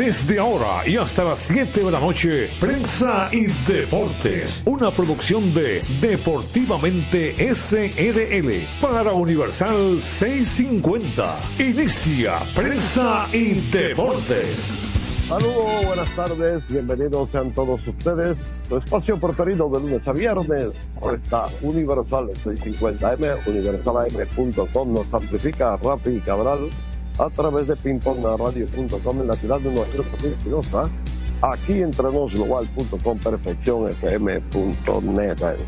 Desde ahora y hasta las 7 de la noche, Prensa y Deportes, una producción de Deportivamente SRL para Universal 650. Inicia Prensa y Deportes. Saludos, buenas tardes, bienvenidos sean todos ustedes. Su espacio preferido de lunes a viernes por esta Universal 650M, universalam.com nos amplifica Rafi Cabral a través de pingpongradio.com en la ciudad de Nueva York, aquí entre global.com, perfeccionfm.net.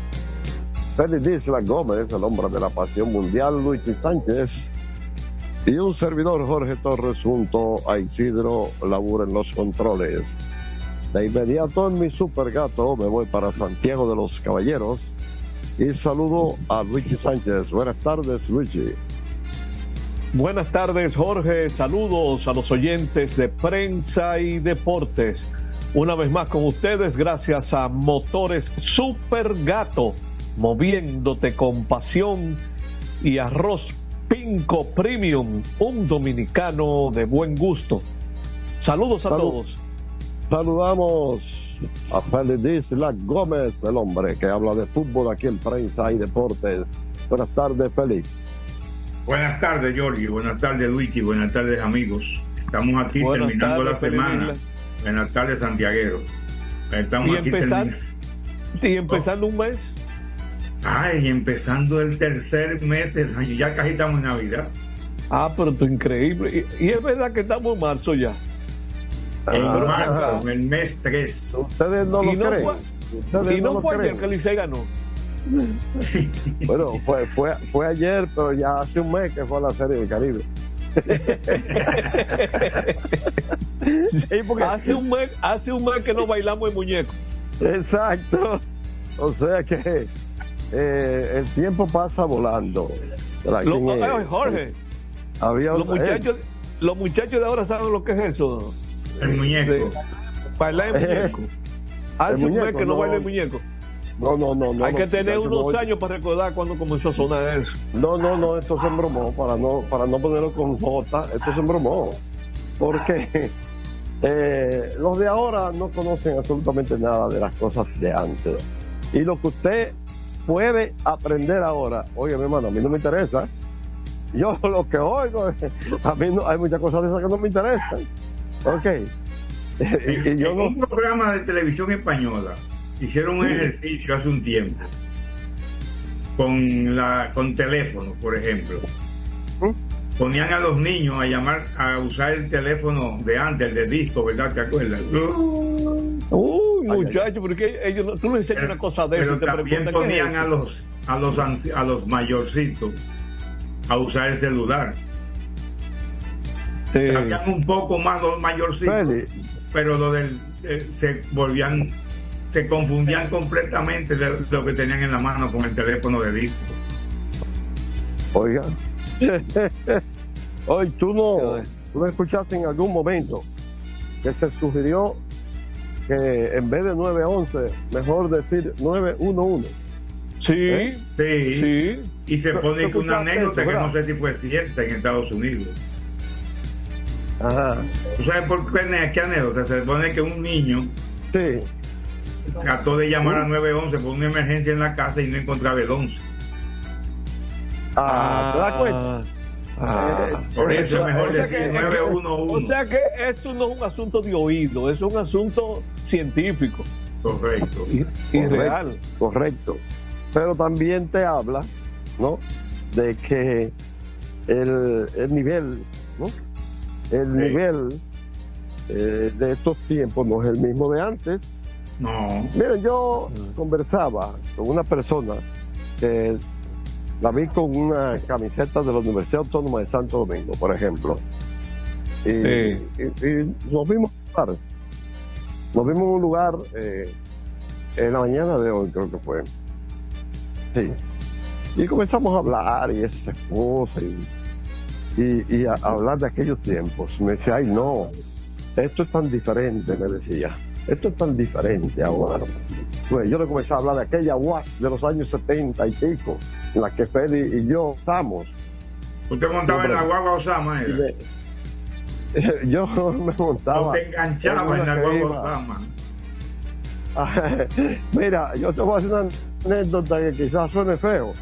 Félix Isla Gómez, el hombre de la pasión mundial, Luis Sánchez y un servidor Jorge Torres junto a Isidro Labur en los controles. De inmediato en mi super gato me voy para Santiago de los Caballeros y saludo a Luigi Sánchez. Buenas tardes, Luigi. Buenas tardes, Jorge. Saludos a los oyentes de prensa y deportes. Una vez más con ustedes, gracias a Motores Super Gato, moviéndote con pasión y arroz Pinco Premium, un dominicano de buen gusto. Saludos a Salud. todos. Saludamos a Félix La Gómez, el hombre que habla de fútbol aquí en Prensa y Deportes. Buenas tardes, Félix. Buenas tardes, Giorgio. Buenas tardes, Luigi. Buenas tardes, amigos. Estamos aquí Buenas terminando tardes, la semana. Buenas tardes, Santiaguero. Estamos Y aquí empezar- terminando. Y empezando un mes, Ay, empezando el tercer mes del año. Ya casi estamos en Navidad. ah, pero esto es increíble. Y, y es verdad que estamos en marzo ya. En Ah. marzo, el mes 3. Ustedes no Y lo no creen. fue- Y no fue ayer que Licey ganó. Bueno, fue, fue, fue ayer, pero ya hace un mes que fue a la Serie del Caribe. Sí, porque- Hace un mes, hace un mes que no bailamos el muñeco. Exacto. O sea que eh, el tiempo pasa volando. Lo- ¿Quién es? ay, Jorge, Había los muchachos, los muchachos de ahora saben lo que es eso. El muñeco. De bailar el muñeco. Hace un muñeco, mes que no, no. baila el muñeco. No, no, no, no. Hay no, que tener unos no, años para recordar cuando comenzó a sonar eso. No, no, no, esto se embromó para no, para no ponerlo con J, esto se embromó. Porque eh, los de ahora no conocen absolutamente nada de las cosas de antes. Y lo que usted puede aprender ahora, oye, mi hermano, a mí no me interesa. Yo lo que oigo, a mí no, hay muchas cosas de esas que no me interesan. Ok. y, y yo en no. un programa de televisión española hicieron un ejercicio hace un tiempo con la con teléfono, por ejemplo. ¿Mm? Ponían a los niños a llamar a usar el teléfono de antes, el de disco, ¿verdad? ¿Te acuerdas? Uy, muchachos, porque ellos no- tú les enseñas una cosa de eso Pero te también ponían a los a los a los mayorcitos a usar el celular. Sí. Un poco más los mayorcitos, Feli, pero lo del eh, se volvían se confundían completamente de lo que tenían en la mano con el teléfono de disco. Oiga. Hoy tú no, tú no escuchaste en algún momento que se sugirió que en vez de 911, mejor decir 911. Sí, ¿Eh? Sí. sí. Y se pone que una anécdota eso, que no sé si fue cierta en Estados Unidos. Ajá. ¿Tú sabes por qué, qué anécdota? Se supone que un niño Sí. Trató de llamar a 911 por una emergencia en la casa y no encontraba el 11. Ah, ¿te das cuenta? Ah. Eh, Por eso es mejor O sea que- decir o 911. sea que esto no es un asunto de oído, es un asunto científico Correcto. y, y Correcto. real. Correcto. Pero también te habla, ¿no? De que el, el nivel, ¿no? El Sí. nivel eh, de estos tiempos no es el mismo de antes. No. Miren, yo conversaba con una persona que la vi con una camiseta de la Universidad Autónoma de Santo Domingo, por ejemplo. Y, Sí. y- y nos vimos en un lugar. Nos vimos en un lugar eh, en la mañana de hoy, creo que fue. Sí. Y comenzamos a hablar y esa esposa y, y, a, hablar de aquellos tiempos. Me decía, ay no, esto es tan diferente, me decía. Esto es tan diferente ahora. Pues yo le comencé a hablar de aquella UAS de los años 70 y pico, en la que Feli y yo estamos. ¿Usted montaba en la guagua Osama? Yo me montaba. ¿Usted enganchaba en la guagua Osama? Mira, yo te voy a hacer una anécdota que quizás suene feo,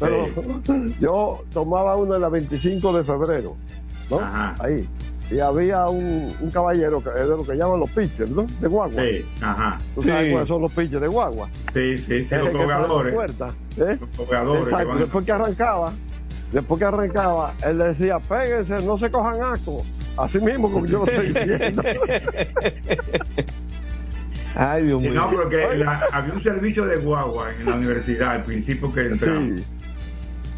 pero yo tomaba una en la 25 de febrero, ¿no? Ahí. Y había un, un caballero que es de lo que llaman los pitchers, ¿no? De guagua. Sí, ajá. ¿Tú sabes cuáles son los pitchers de guagua? Sí, sí, sí, los jugadores. ¿eh? Los jugadores. Exacto. Después que arrancaba, después que arrancaba, él decía, péguense, no se cojan asco. Así mismo como yo lo estoy diciendo. Ay, Dios mío. No, porque había un servicio de guagua en la universidad al principio que entramos.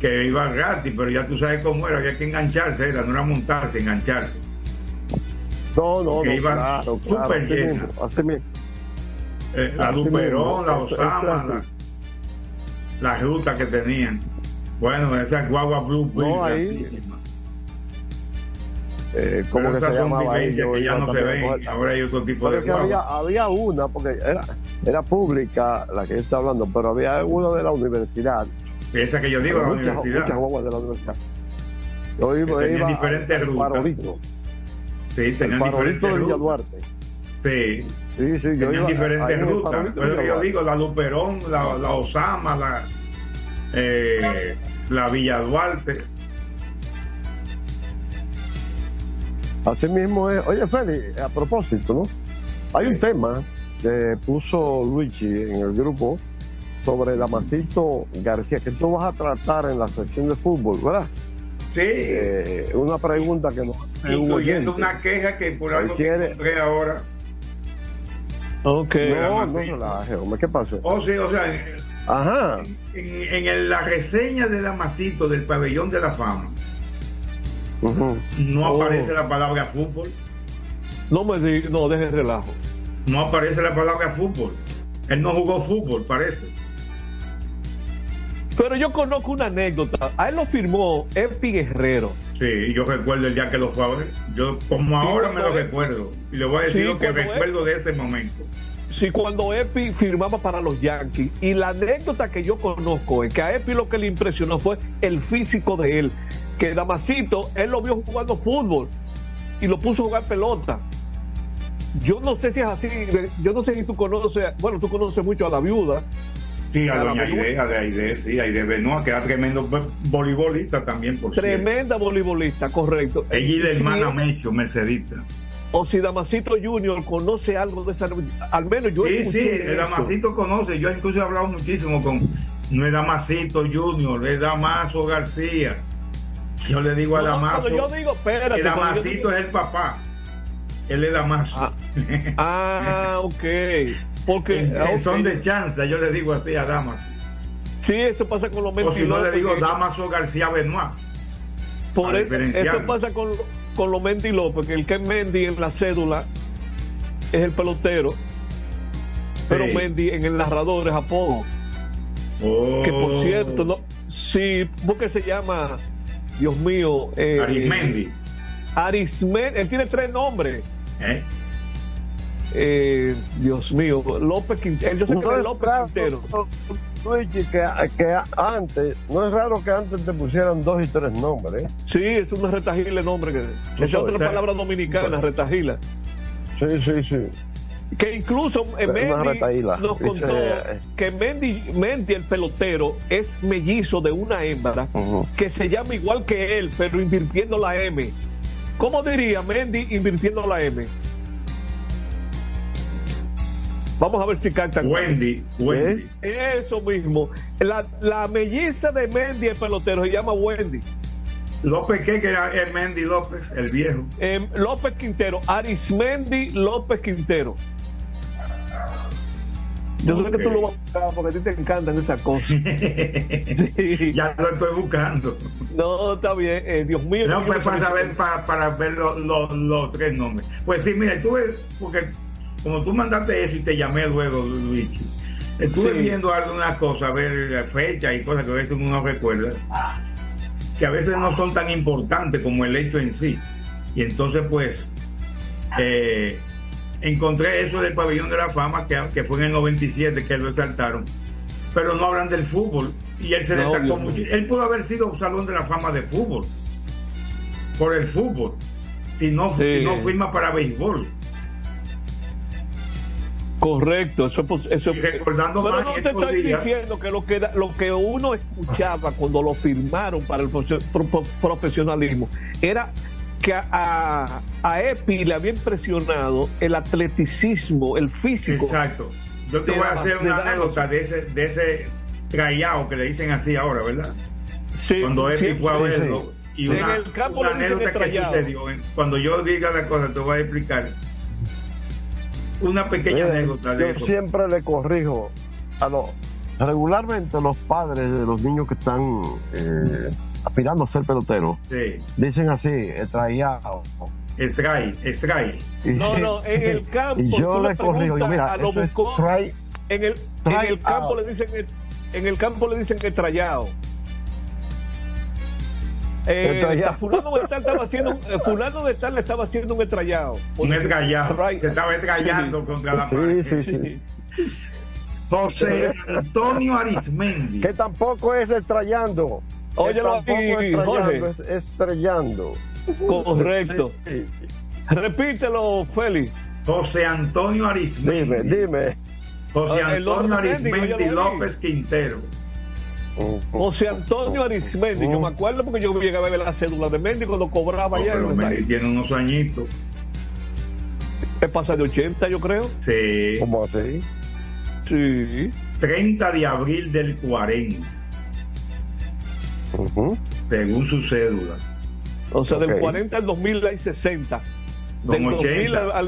Que iba gratis, pero ya tú sabes cómo era, había que engancharse, era, no era montarse, engancharse. No, no, que no. iba claro, súper claro, llena. así mismo. Eh, la Luperón, la Osama, la, así. la ruta que tenían. Bueno, esas guaguas Blue No, ahí-. Eh, ¿Cómo Pero que se esas son llamaba ahí? que ya no se ven, coger- ahora hay otro tipo Pero de que había, guagua. había una, porque era, era pública la que yo estoy hablando, pero había una de la universidad. Esa que yo digo, la muchas, universidad. muchas guaguas de la universidad. Yo iba, iba diferentes rutas. Sí, el tenían diferentes de Villa rutas. Duarte. Sí, Sí, sí, yo iba diferentes rutas. Pero yo digo, la Luperón, la, la Osama, la, eh, la Villa Duarte. Así mismo es. Oye, Feli, a propósito, ¿no? Hay un tema que puso Luigi en el grupo sobre Damasito García, que tú vas a tratar en la sección de fútbol, ¿verdad? Sí, Eh, una pregunta que nos hace un incluyendo oyente. una queja que por algo que quiere- encontré ahora. Ok. No, no Damasito. relaje, hombre, ¿qué pasó? O sí, o sea, en, Ajá. en- en el- la reseña de Damasito del pabellón de la fama no Oh. aparece la palabra fútbol. No me digas, no, deje el relajo. No aparece la palabra fútbol. Él no jugó fútbol, parece. Pero yo conozco una anécdota. A él lo firmó Epi Guerrero. Sí, yo recuerdo el día que lo fue. Yo, como ahora me lo recuerdo. Y le voy a decir Sí, lo que recuerdo de ese momento. Sí, cuando Epi firmaba para los Yankees. Y la anécdota que yo conozco es que a Epi lo que le impresionó fue el físico de él. Que Damasito, él lo vio jugando fútbol y lo puso a jugar pelota. Yo no sé si es así. Yo no sé si tú conoces, bueno, tú conoces mucho a la viuda. Sí, a A la doña. Aide, a de Aide, sí, Aide Benoit, que era tremendo vo- voleibolista también, por. Tremenda voleibolista, correcto. Ella y la Sí, hermana Mecho, Mercedita. o si Damasito Junior conoce algo de esa, al menos yo Sí, sí, el. Damasito conoce. Yo incluso he hablado muchísimo con. No es Damasito Junior, es Damaso García. Yo le digo a No, Damaso. yo digo, espérate, que yo Damasito digo- es el papá. Él es Damaso. Ah, Ah, ok. Porque ah, son de chanza, yo le digo así a Damaso. sí, eso pasa con los O si no mentirosos. le digo Damaso García Benoit. Por eso, pasa con, con los Mendy López, que el que es Mendy en la cédula es el pelotero, pero. Mendy en el narrador es apodo. Oh. Que por cierto, no, sí, porque se llama, Dios mío, eh, Arismendi. Arismendi, él tiene tres nombres. ¿Eh? Eh, Dios mío, López Quintero, yo sé que No es es López raro, Quintero. Luigi, que, que antes, no es raro que antes te pusieran dos y tres nombres. ¿eh? Sí, es una retagila el nombre. Que, esa es otra está- palabra dominicana, retagila. Sí, sí, sí. Que incluso eh, Mendy nos contó eh, que Mendy, Mendy, el pelotero, es mellizo de una hembra que se llama igual que él, pero invirtiendo la M. ¿Cómo diría Mendy invirtiendo la M? Vamos a ver si cantan. Wendy. Wendy. Eso mismo. La, la melliza de Mendy, el pelotero, se llama Wendy. López, ¿qué? Que era el Mendy López, el viejo. Em, López Quintero, Arismendi López Quintero. Yo sé que tú lo vas a buscar porque a ti te encantan esas cosas. Sí. ya lo estoy buscando. No, está bien. eh, Dios mío. No, pues para saber, para, para ver los los tres nombres. Pues sí, mira, tú ves, porque como tú mandaste eso y te llamé luego, Luigi, Estuve viendo algunas cosas, ver la fecha y cosas que a veces uno no recuerda, que a veces no son tan importantes como el hecho en sí. Y entonces, pues, eh, encontré eso del pabellón de la fama, que, que fue en el 97 que lo exaltaron, pero no hablan del fútbol. Y él se destacó mucho. Él pudo haber sido un salón de la fama de fútbol, por el fútbol, si no, si no firma para béisbol. Correcto, eso, eso recordando pero no te estoy diciendo que lo que lo que uno escuchaba cuando lo firmaron para el profesionalismo era que a, a, Epi le había impresionado el atleticismo, el físico. Exacto. Yo te voy a hacer una anécdota de ese, de ese trayado que le dicen así ahora, ¿verdad? Sí. Cuando Epi fue a verlo. Y una, en el campo una anécdota que sucedió. Cuando yo diga la cosa, te voy a explicar una pequeña anécdota de yo siempre le corrijo a los regularmente los padres de los niños que están eh, aspirando a ser peloteros dicen así extrayado extrae extrae no no en el campo y yo le corrijo yo mira lo buscó, en el en el campo le dicen en el campo le dicen extrayado eh, fulano de tal estaba haciendo eh, fulano de tal le estaba haciendo un estrellado un estrellado se estaba estrellando contra la pared. sí, sí, José Antonio Arismendi. Que tampoco es estrellando óyelo aquí Jorge es estrellando correcto repítelo Félix José Antonio Arismendi dime dime José Antonio Arismendi López Quintero José Antonio Arismendi, yo me acuerdo porque yo llegaba a ver la cédula de Mendy cuando cobraba allá. Pero Mendy tiene unos añitos. ¿Qué pasa de 80, yo creo? Sí. ¿Cómo así? Sí. 30 de abril del 40. Según su cédula. O sea, del 40 al 2000 hay 60. Son 80.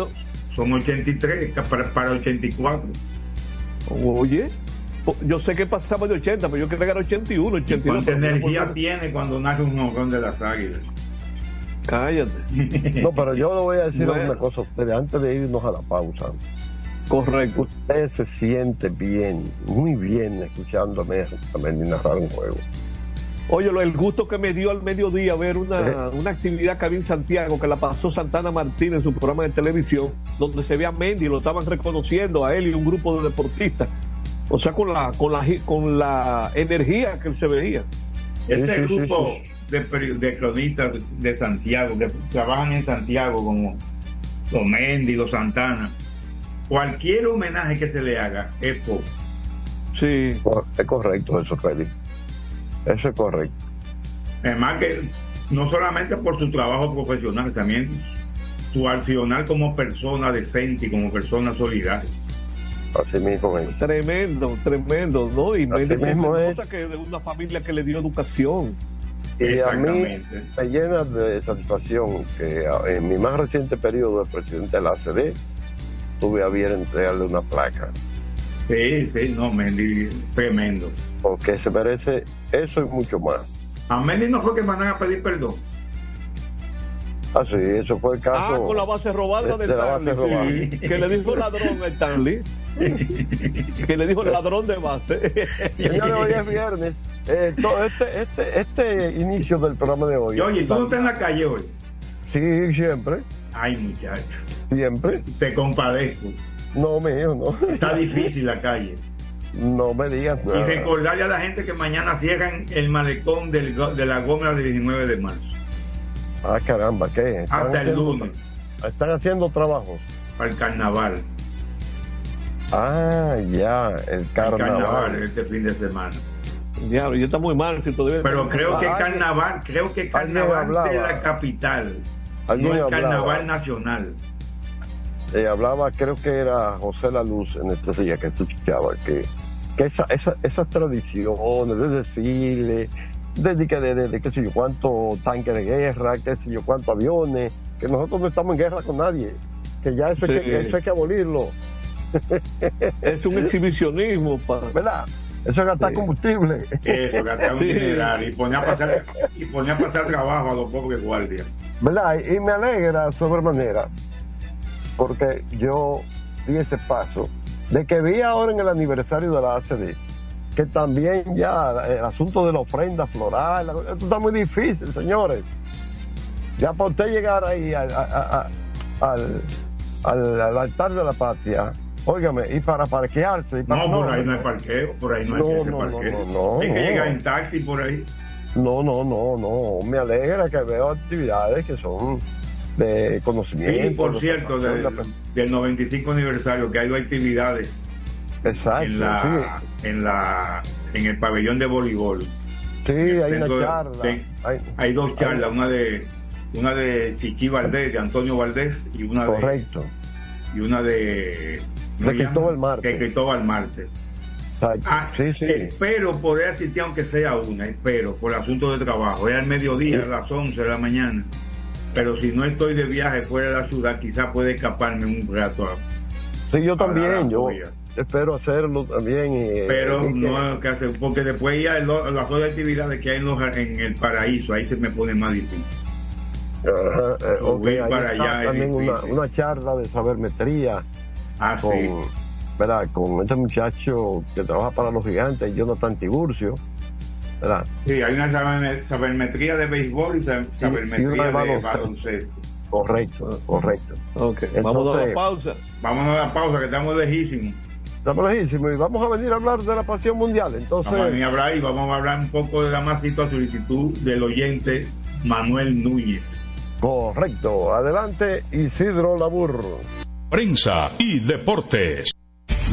Son 83 para, para 84. Oye yo sé que pasaba de 80, pero yo creo que era 81, 82. ¿Cuánta energía tiene cuando nace un hogón de las águilas? Cállate. No, pero yo le voy a decir una cosa a ustedes antes de irnos a la pausa. Correcto. Usted se siente bien, muy bien escuchándome también narrar un juego. Oye, el gusto que me dio al mediodía ver una, eh. una actividad que había en Santiago, que la pasó Santana Martín en su programa de televisión, donde se ve a Mendy, lo estaban reconociendo a él y un grupo de deportistas o sea, con la, con la, con la energía que él se veía. Este grupo de, de, cronistas de Santiago, que trabajan en Santiago, como los Mendigos, Santana, cualquier homenaje que se le haga es poco. Sí. Es correcto eso, Félix. Eso es correcto. Además que no solamente por su trabajo profesional, también su accionar como persona decente y como persona solidaria. Así mismo es. Tremendo, tremendo, ¿no? Y me mismo es. que de una familia que le dio educación. Y a mí me llena de satisfacción que en mi más reciente periodo de presidente de la ACD tuve a bien entregarle una placa. Sí, sí, no, Mendy, tremendo. Porque se merece eso y mucho más. A Mendy no fue que mandan a pedir perdón. Ah, sí, eso fue el caso. Ah, con la base robada de, Stanley. que le dijo ladrón a Stanley. que le dijo ladrón de base. Señores, hoy es viernes. Eh, este, este, este inicio del programa de hoy. Oye, ¿tú no estás en la calle hoy? Sí, siempre. Ay, muchacho. Siempre. Te compadezco. No, mío, no. Está difícil la calle. No me digas nada. Y recordarle a la gente que mañana cierran el malecón del, de la goma del 19 de marzo. Ah, caramba, ¿qué? Hasta el lunes. Están haciendo trabajos. Para el carnaval. Ah, ya, el carnaval. El carnaval este fin de semana. Ya, yo está muy mal si todavía Pero creo que carnaval, creo que carnaval de la capital, no el carnaval nacional. Eh, hablaba, creo que era José La Luz en este día que escuchabas, que, que esa, esa, esas tradiciones de desfile, de, que, de, qué sé yo, cuánto tanque de guerra, qué sé yo, cuántos aviones, que nosotros no estamos en guerra con nadie, que ya eso, hay, que, eso hay que abolirlo. Es un exhibicionismo, ¿verdad? Eso es gastar combustible. Eso, gastar un y poner, a pasar, y poner a pasar trabajo a los pobres guardias. ¿Verdad? Y me alegra sobremanera, porque yo di ese paso de que vi ahora en el aniversario de la ACD, que también ya el asunto de la ofrenda floral, esto está muy difícil, señores. Ya para usted llegar ahí al, al, altar de la patria, óigame, y para parquearse. no, por ahí no hay parqueo, por ahí no, hay que no, no, hay que llegar en taxi por ahí. No, no, no, no. Me alegra que veo actividades que son de conocimiento. Sí, por cierto, del 95 aniversario, que hay dos actividades. Exacto. En la, en la, en el pabellón de voleibol. Sí, hay una charla. hay, dos charlas, una de una de Chiqui Valdés, de Antonio Valdés, y una Correcto. de y una de de Cristóbal Marte. De Cristóbal Marte. Ah, sí, sí. Espero poder asistir aunque sea una, espero, por el asunto de trabajo. Es al mediodía, a las 11 de la mañana pero si no estoy de viaje fuera de la ciudad, quizás puede escaparme un rato. sí, yo también, yo espero hacerlo también. pero no que hacer, porque después ya las otras actividades que hay en, el paraíso, ahí se me pone más difícil. Eh, para allá también una, charla de sabermetría ah, con, ¿verdad? con este muchacho que trabaja para los gigantes, Jonathan Tiburcio Sí, hay una sabermetría de béisbol y sabermetría de baloncesto. Correcto, correcto. vamos a la pausa. Vámonos a la pausa, que estamos lejísimos. Estamos lejísimos y vamos a venir a hablar de la pasión mundial. Entonces... Vamos a venir a hablar y vamos a hablar un poco de la masita solicitud del oyente Manuel Núñez. Correcto. Adelante, Isidro Labur. Prensa y deportes.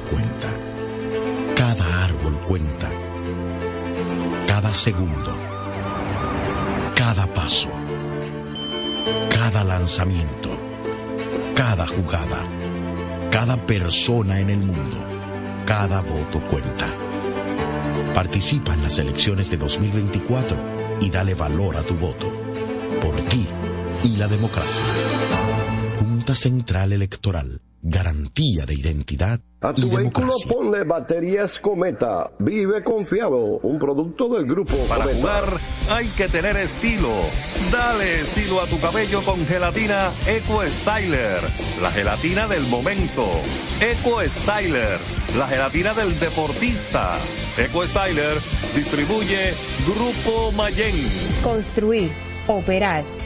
cuenta. Cada árbol cuenta. Cada segundo. Cada paso. Cada lanzamiento. Cada jugada. Cada persona en el mundo. Cada voto cuenta. Participa en las elecciones de 2024 y dale valor a tu voto. Por ti y la democracia. Junta Central Electoral garantía de identidad. A tu vehículo ponle baterías Cometa. Vive confiado. Un producto del grupo Para jugar hay que tener estilo. Dale estilo a tu cabello con gelatina Eco Styler. La gelatina del momento. Eco Styler. La gelatina del deportista. Eco Styler distribuye Grupo Mayen. Construir, operar,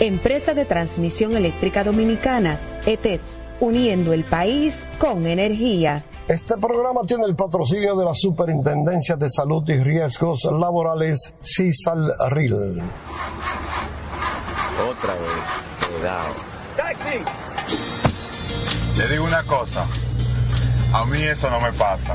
Empresa de Transmisión Eléctrica Dominicana, ETED, uniendo el país con energía. Este programa tiene el patrocinio de la Superintendencia de Salud y Riesgos Laborales, CISALRIL. Otra vez, cuidado. ¡Taxi! Le digo una cosa, a mí eso no me pasa.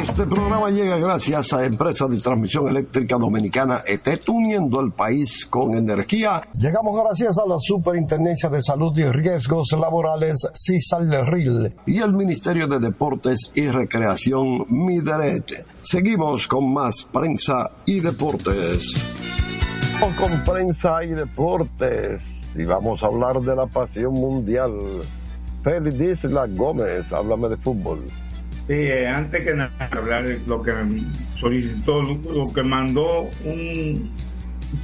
Este programa llega gracias a Empresa de Transmisión Eléctrica Dominicana ET, uniendo el país con energía. Llegamos gracias a la Superintendencia de Salud y Riesgos Laborales, CISALRIL, y el Ministerio de Deportes y Recreación, MIDERET. Seguimos con más prensa y deportes. Con prensa y deportes y vamos a hablar de la pasión mundial. Félix Isla Gómez, háblame de fútbol. Sí, eh, antes que nada, hablar de lo que solicitó, lo que mandó un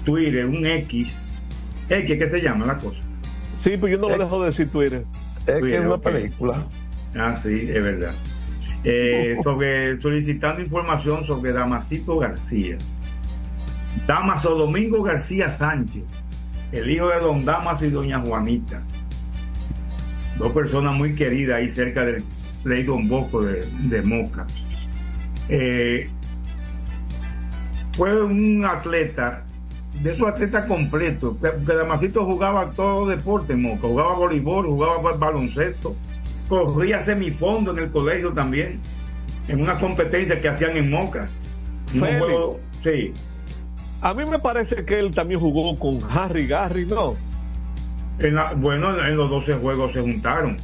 Twitter, un X. X, ¿qué se llama la cosa? Sí, pues yo no lo dejo de decir Twitter. Es que Twitter, es una película. Ah, sí, es verdad. Eh, sobre solicitando información sobre Damasito García. Damaso Domingo García Sánchez, el hijo de don Damaso y doña Juanita. Dos personas muy queridas ahí cerca del Play Don Bosco de, de Moca. Eh, fue un atleta, de esos atletas completos, que, Damasito jugaba todo deporte en Moca, jugaba voleibol, jugaba ba- baloncesto, corría semifondo en el colegio también, en una competencia que hacían en Moca. Un Félix. juego- sí. A mí me parece que él también jugó con Harry Garry, ¿no? En la- bueno, en los 12 juegos se juntaron.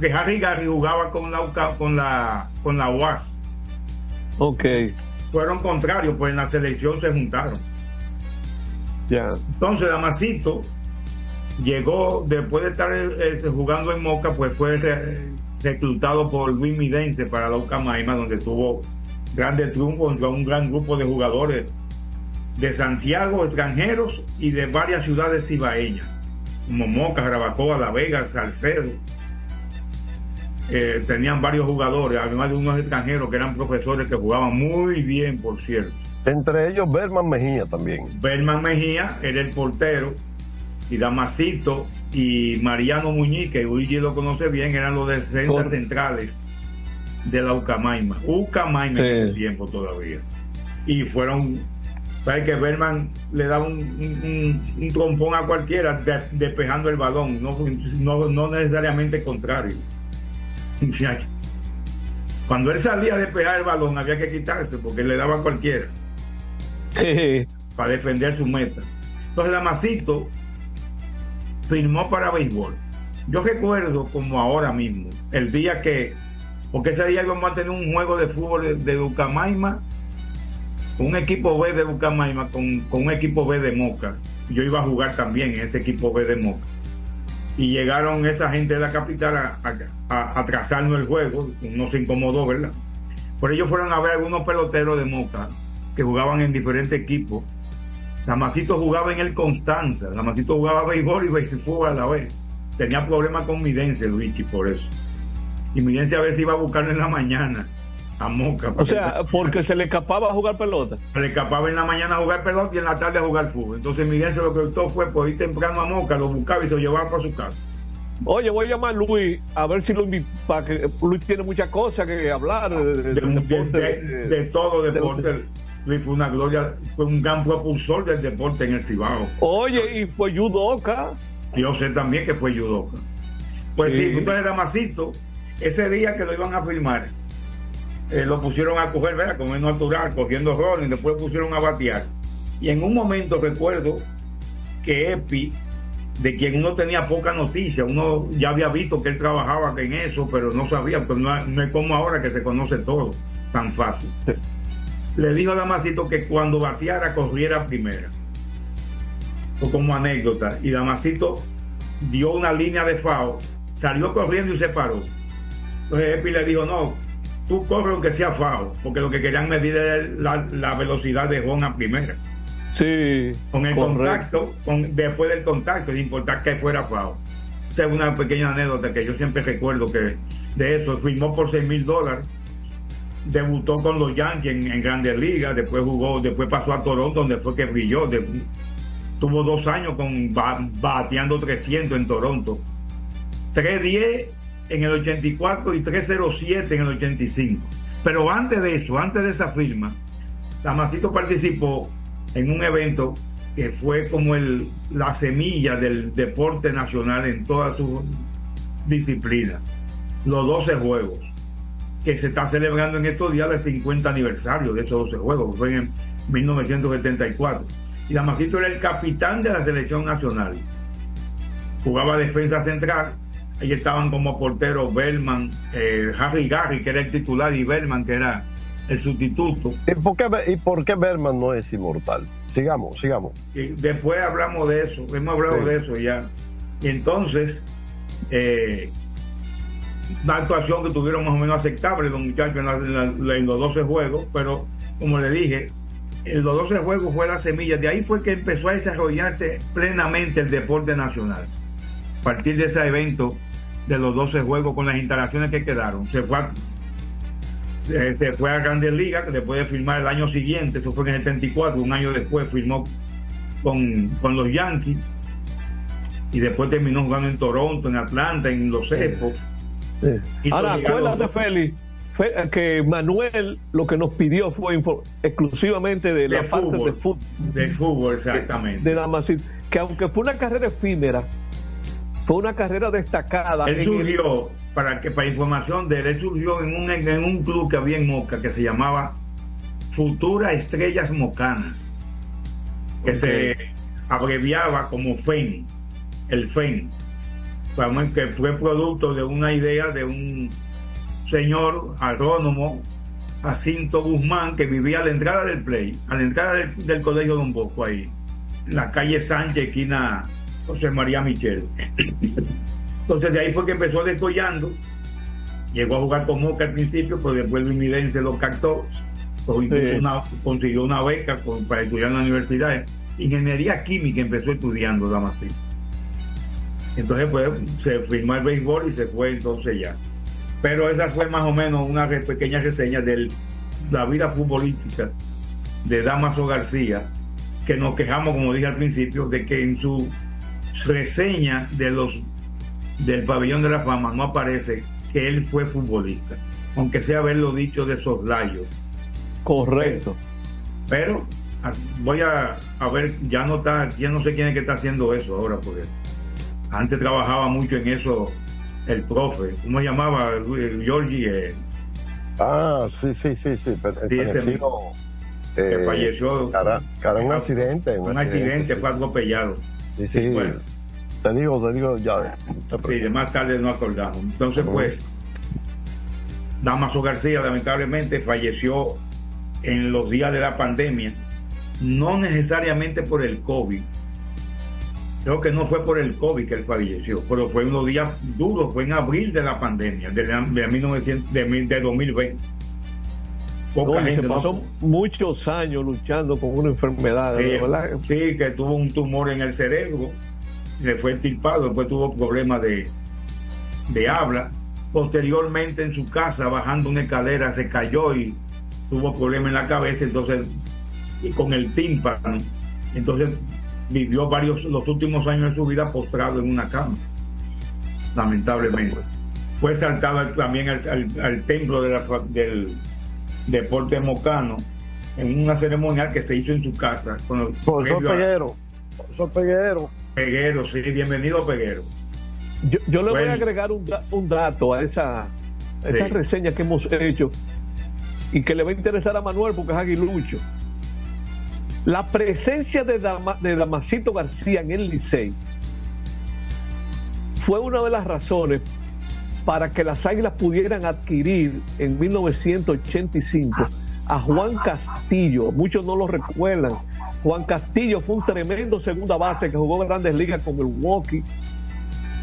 Que Harry Garry jugaba con la UCA con la con la UAS. Ok. Fueron contrarios, pues en la selección se juntaron. Ya. Entonces Damasito llegó, después de estar eh, jugando en Moca, pues fue re- reclutado por Luis Midense para la Ucamaima, donde tuvo grandes triunfos contra un gran grupo de jugadores de Santiago, extranjeros y de varias ciudades cibaeñas, como Moca, Jarabacoa, La Vega, Salcedo. Eh, tenían varios jugadores, además de unos extranjeros que eran profesores que jugaban muy bien, por cierto. Entre ellos, Berman Mejía también. Berman Mejía era el portero y Damasito y Mariano Muñiz, que Luigi lo conoce bien, eran los defensas Por- centrales de la Ucamaima. Ucamaima en ese tiempo todavía. Y fueron, sabes que Berman le da un, un- un- un trompón a cualquiera de- despejando el balón, no, no, no necesariamente contrario. Cuando él salía a despejar el balón había que quitarse porque le daba a cualquiera para defender su meta. Entonces Damasito firmó para béisbol. Yo recuerdo como ahora mismo, el día que, porque ese día íbamos a tener un juego de fútbol de, de Ucamaima, un equipo B de Ucamaima con, con un equipo B de Moca. Yo iba a jugar también en ese equipo B de Moca. Y llegaron esa gente de la capital a, a, a- a trazarnos el juego, no se incomodó, ¿verdad? Por ello fueron a ver algunos peloteros de Moca que jugaban en diferentes equipos. Damasito jugaba en el Constanza, Damasito jugaba béisbol y béisbol a la vez. Tenía problemas con Midense, Luigi, por eso. Y Midense a veces iba a buscarlo en la mañana A Moca. O sea, porque se le escapaba a jugar pelota. Se le escapaba en la mañana a jugar pelota y en la tarde a jugar fútbol. Entonces Miguel se lo que optó fue por ir temprano a Moca, lo buscaba y se lo llevaba para su casa. Oye, voy a llamar a Luis a ver si invito, para que Luis tiene muchas cosas que hablar de, de, deporte, de- todo de- deporte. Luis fue una gloria, fue un gran propulsor del deporte en el Cibao. Oye, y fue judoka. Yo sé también que fue judoka. Pues sí, Sí. entonces Damasito, ese día que lo iban a filmar, eh, lo pusieron a coger, ¿verdad? Como es natural, cogiendo rol y después pusieron a batear. Y en un momento recuerdo que Epi, de quien uno tenía poca noticia, uno ya había visto que él trabajaba en eso, pero no sabía, pues no, no es como ahora que se conoce todo tan fácil. Le dijo a Damasito que cuando bateara corriera primera. Fue como anécdota. Y Damasito dio una línea de FAO, salió corriendo y se paró. Entonces Epi le dijo, no, tú corre aunque sea FAO, porque lo que querían medir era la, la velocidad de Ron a primera. Sí. Con el correcto. contacto, con, después del contacto, sin importar que fuera FAO. Esa es una pequeña anécdota que yo siempre recuerdo que de eso, firmó por 6 mil dólares, debutó con los Yankees en, en Grandes Ligas, después jugó, después pasó a Toronto, donde fue que brilló, de- tuvo dos años con ba- bateando 300 en Toronto, 310 en el 84 y 307 en el 85. Pero antes de eso, antes de esa firma, Damasito participó en un evento que fue como el, la semilla del deporte nacional en todas sus disciplinas, los 12 juegos, que se está celebrando en estos días el 50 aniversario de esos 12 juegos, fue en 1974. Y Damasito era el capitán de la selección nacional. Jugaba defensa central, ahí estaban como porteros Bellman, eh, Harry Garry, que era el titular, y Bellman, que era el sustituto. ¿Y por qué, ¿y por qué Berman no es inmortal? Sigamos, sigamos. Y después hablamos de eso, hemos hablado Sí. de eso ya. Y entonces, eh, una actuación que tuvieron más o menos aceptable los muchachos en, la- en la- en los 12 juegos, pero como le dije, en los 12 juegos fue la semilla, de ahí fue que empezó a desarrollarse plenamente el deporte nacional. Partir de ese evento de los 12 juegos con las instalaciones que quedaron, se fue a, eh, se fue a Grandes Ligas, que después de firmar el año siguiente, eso fue en el 74, un año después firmó con, con los Yankees y después terminó jugando en Toronto, en Atlanta, en los Expos. Y Ahora, llegando- acuérdate, Félix, Fe- que Manuel lo que nos pidió fue exclusivamente de, la De parte fútbol. de fútbol. De fútbol, exactamente. De Damasito. Que aunque fue una carrera efímera, fue una carrera destacada. Él el- surgió, para que para información de él, él surgió en un, en un club que había en Moca que se llamaba Futura Estrellas Mocanas, que se abreviaba como FEN, el FEN, que fue producto de una idea de un señor agrónomo, Jacinto Guzmán, que vivía a la entrada del Play, a la entrada del, del colegio Don Bosco ahí, en la calle Sánchez, esquina José María Michel. Entonces de ahí fue que empezó descollando. Llegó a jugar con Moca al principio, pero después el Milense lo captó. Sí. una- consiguió una beca con- para estudiar en la universidad. Ingeniería química empezó estudiando Damasceno. Entonces pues se firmó el béisbol y se fue entonces ya. Pero esa fue más o menos una pequeña reseña de la vida futbolística de Damaso García, que nos quejamos, como dije al principio, de que en su reseña de los del pabellón de la fama no aparece que él fue futbolista, aunque sea haberlo dicho de soslayo. Correcto. Pero voy a, a ver, ya no está, ya no sé quién es que está haciendo eso ahora, porque antes trabajaba mucho en eso el profe, ¿cómo se llamaba? El- Giorgi, eh, Ah, sí, sí, sí, sí. pero- Sí, ese fallecido, mismo. que eh, falleció. Cara, cara, un accidente. Un accidente, fue atropellado. Sí, sí. Bueno. Te digo, te digo, ya. Sí, de más tarde no acordamos. Entonces, pues, Damaso García lamentablemente falleció en los días de la pandemia, no necesariamente por el COVID. Creo que no fue por el COVID que él falleció, pero fue unos días duros, fue en abril de la pandemia, de, la- de 1900 de, de 2020. Poca gente, se ¿no? pasó muchos años luchando con una enfermedad, Sí, ¿verdad? sí, que tuvo un tumor en el cerebro, le fue extirpado, después tuvo problemas de, de habla posteriormente en su casa bajando una escalera se cayó y tuvo problemas en la cabeza, entonces y con el tímpano, entonces vivió varios los últimos años de su vida postrado en una cama, lamentablemente. Fue saltado también al, templo del deporte mocano en una ceremonial que se hizo en su casa. Con Profesor Peguero, Peguero. Peguero, sí, bienvenido Peguero. Yo, le voy a agregar un, dato a esa, esa reseña que hemos hecho y que le va a interesar a Manuel porque es aguilucho. La presencia de, de Damasito García en el Licey fue una de las razones para que las Águilas pudieran adquirir en 1985 a Juan Castillo. Muchos no lo recuerdan. Juan Castillo fue un tremendo segunda base que jugó en grandes ligas con Milwaukee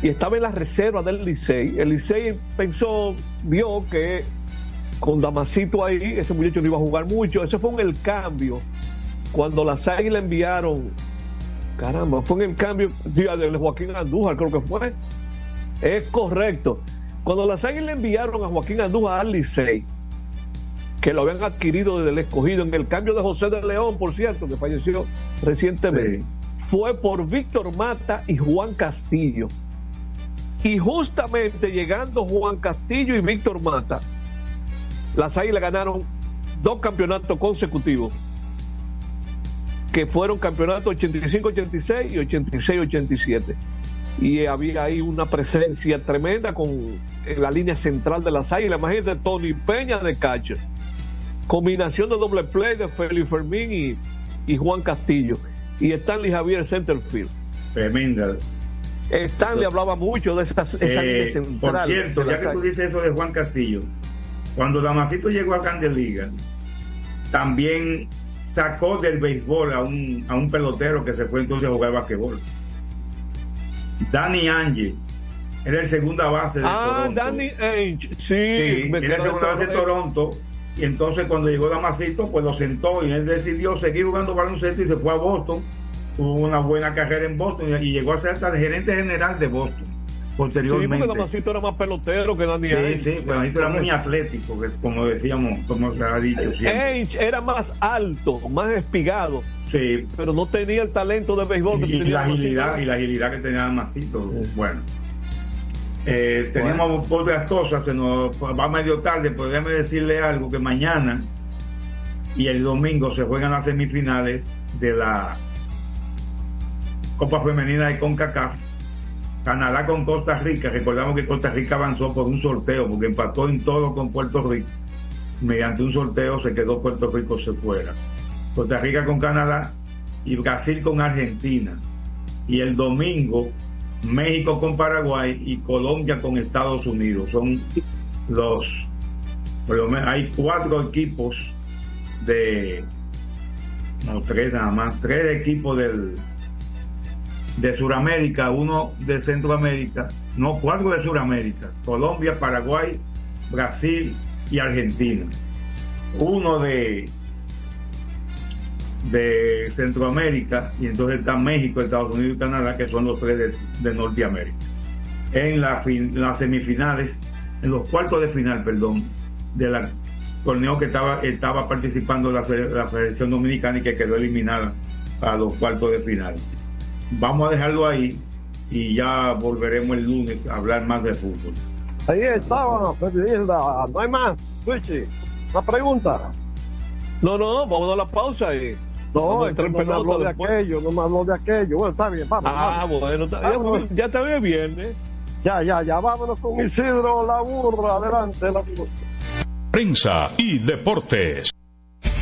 y estaba en la reserva del Licey. El Licey pensó, vio que con Damasito ahí, ese muchacho no iba a jugar mucho. Ese fue en el cambio. Cuando las Águilas enviaron, caramba, fue en el cambio de Joaquín Andújar, creo que fue. Es correcto. Cuando las Águilas enviaron a Joaquín Andújar al Licey, que lo habían adquirido desde el escogido en el cambio de José de León, por cierto, que falleció recientemente, fue por Víctor Mata y Juan Castillo. Y justamente llegando Juan Castillo y Víctor Mata, las Águilas ganaron dos campeonatos consecutivos, que fueron campeonatos 85-86 y 86-87. Y había ahí una presencia tremenda con en la línea central de las Águilas. Imagínate Tony Peña de catcher. Combinación de doble play de Félix Fermín y, Juan Castillo. Y Stanley Javier Centerfield. Tremenda Stanley hablaba mucho de esa, esa eh, Por cierto, ya que tú dices eso de Juan Castillo, cuando Damasito llegó a Grandes Liga, también sacó del béisbol a un, a un pelotero que se fue entonces a jugar basquetbol. Danny Ange, era el segunda base de ah, Danny Ange, sí. era el segunda base de Toronto. Y entonces cuando llegó Damasito, pues lo sentó y él decididio seguir jugando baloncesto y se fue a Boston tuvo una buena carrera en Boston y, llegó a ser hasta el gerente general de Boston. Posteriormente. Sí, porque Damasito era más pelotero que Dani Sí, sí, Damasito era muy atlético, como decíamos, como se ha dicho siempre. era más alto, más espigado. Sí. Pero no tenía el talento de béisbol y, la agilidad y la agilidad que tenía Damasito. Bueno. Eh, tenemos otras cosas, se nos va medio tarde, pero déjame decirle algo, que mañana y el domingo se juegan las semifinales de la Copa Femenina de CONCACAF. Canadá con Costa Rica. Recordamos que Costa Rica avanzó por un sorteo porque empató en todo con Puerto Rico. Mediante un sorteo se quedó Puerto Rico se fuera. Costa Rica con Canadá y Brasil con Argentina. Y el domingo México con Paraguay y Colombia con Estados Unidos. Son los, hay cuatro equipos de, no, tres nada más, tres equipos del, de Sudamérica, uno de Centroamérica, no, cuatro de Sudamérica, Colombia, Paraguay, Brasil y Argentina. Uno de de Centroamérica y entonces está México, Estados Unidos y Canadá, que son los tres de, Norteamérica. En la las semifinales, en los cuartos de final, perdón, de la torneo que estaba, estaba participando la, la Federación Dominicana y que quedó eliminada a los cuartos de final vamos a dejarlo ahí y ya volveremos el lunes a hablar más de fútbol. Ahí estaba, no hay más. Switchy, una pregunta. No, no, vamos a la pausa y. No, no me habló de aquello, no me habló de aquello. Bueno, está bien, vamos. Ah, bueno, ya, está bien viernes. Ya, ya, ya, vámonos con Isidro La Burra, adelante, la burra. Prensa y deportes.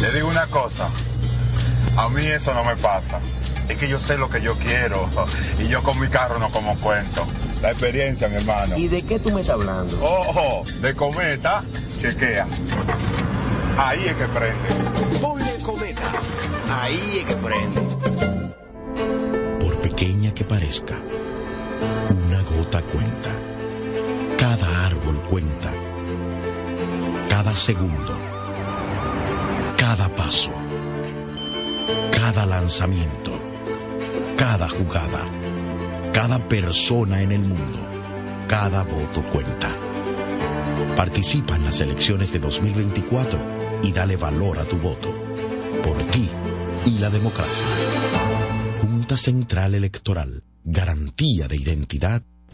Le digo una cosa. A mí eso no me pasa. Es que yo sé lo que yo quiero. Y yo con mi carro no como cuento. La experiencia, mi hermano. ¿Y de qué tú me estás hablando? Ojo, de cometa, chequea. Ahí es que prende. Ponle cometa. Ahí es que prende. Por pequeña que parezca, una gota cuenta. Cada árbol cuenta. Cada segundo. Cada paso. Cada lanzamiento. Cada jugada. Cada persona en el mundo. Cada voto cuenta. Participa en las elecciones de 2024 y dale valor a tu voto. Por ti y la democracia. Junta Central Electoral. Garantía de identidad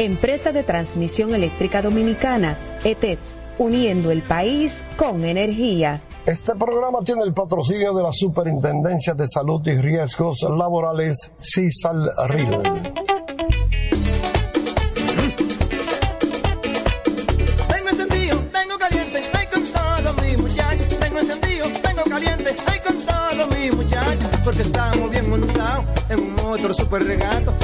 Empresa de Transmisión Eléctrica Dominicana, ETED, uniendo el país con energía. Este programa tiene el patrocinio de la Superintendencia de Salud y Riesgos Laborales, CISAL-RIL. Tengo encendido, tengo caliente, ay con todos mis muchachos. Tengo encendido, tengo caliente, ay con todos mis muchachos. Porque estamos bien montados en un otro super regato.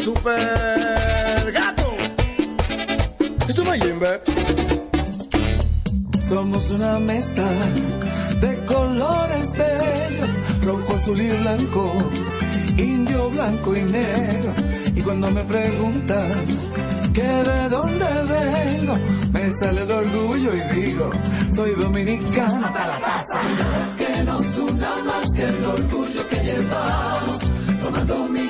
Super gato. Esto es. Somos una mezcla de colores bellos, rojo, azul y blanco, indio, blanco y negro. Y cuando me preguntan que de dónde vengo, me sale el orgullo y digo, soy dominicano hasta la taza. Que nos una más que el orgullo que llevamos, tomando mi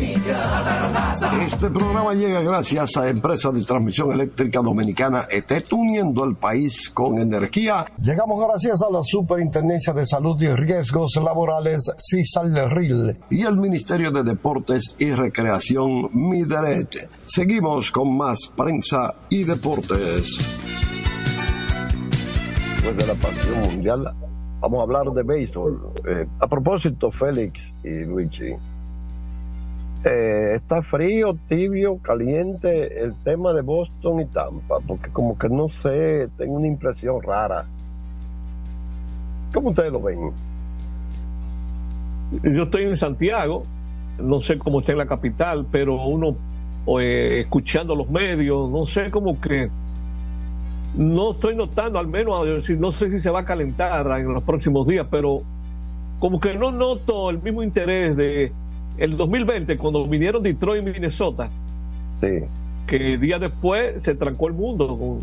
Este programa llega gracias a Empresa de Transmisión Eléctrica Dominicana ETET, uniendo el país con energía. Llegamos gracias a la Superintendencia de Salud y Riesgos Laborales, CISAL-RIL, y el Ministerio de Deportes y Recreación, MIDERET. Seguimos con más prensa y deportes. Después de la pasión mundial, vamos a hablar de béisbol. Eh, a propósito, Félix y Luigi, eh, está frío, tibio, caliente el tema de Boston y Tampa, porque como que no sé, tengo una impresión rara ¿Cómo ustedes lo ven? Yo estoy en Santiago, no sé cómo está en la capital, pero uno eh, escuchando los medios, no sé cómo que no estoy notando, al menos, no sé si se va a calentar en los próximos días, pero como que no noto el mismo interés de el 2020 cuando vinieron Detroit y Minnesota. Sí. Que día después se trancó el mundo con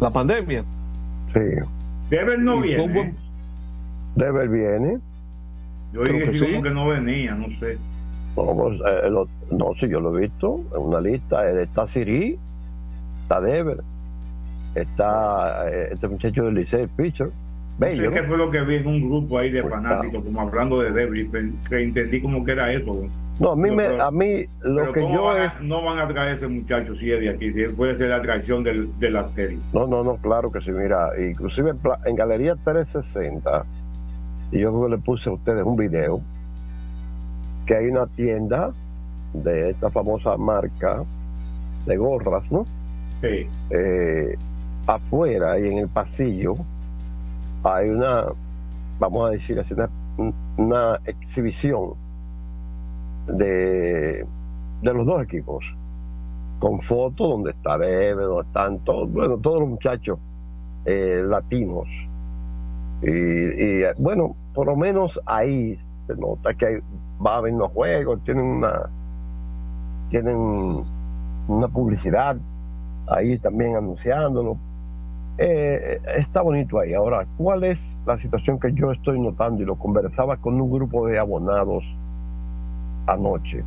la pandemia. Sí. Deber no viene. Deber viene. Yo dije que sí. como que no venía, no sé. No, pues, eh, lo, no, si yo lo he visto en una lista. Está Siri, está Deber, está eh, este muchacho del Liceo, Pitcher. Bello, ¿Qué fue lo que vi en un grupo ahí de pues fanáticos, como hablando de Deber, que entendí como que era eso. No, a mí, me, a mí lo que yo van a, no van a traer ese muchacho si es de aquí, si puede ser la atracción del, de la serie. No, no, no, claro que sí, mira, inclusive en Galería 360, y yo creo que le puse a ustedes un video, que hay una tienda de esta famosa marca de gorras, ¿no? Sí. Eh, afuera y en el pasillo hay una, vamos a decir así, una, exhibición de, de los dos equipos, con fotos donde está Bebe, donde están todos, bueno, todos los muchachos eh, latinos. Y, bueno, por lo menos ahí se nota que va a haber unos juegos, tienen una tienen una publicidad ahí también anunciándolo. Eh, está bonito ahí. Ahora, ¿cuál es la situación que yo estoy notando? Y lo conversaba con un grupo de abonados anoche.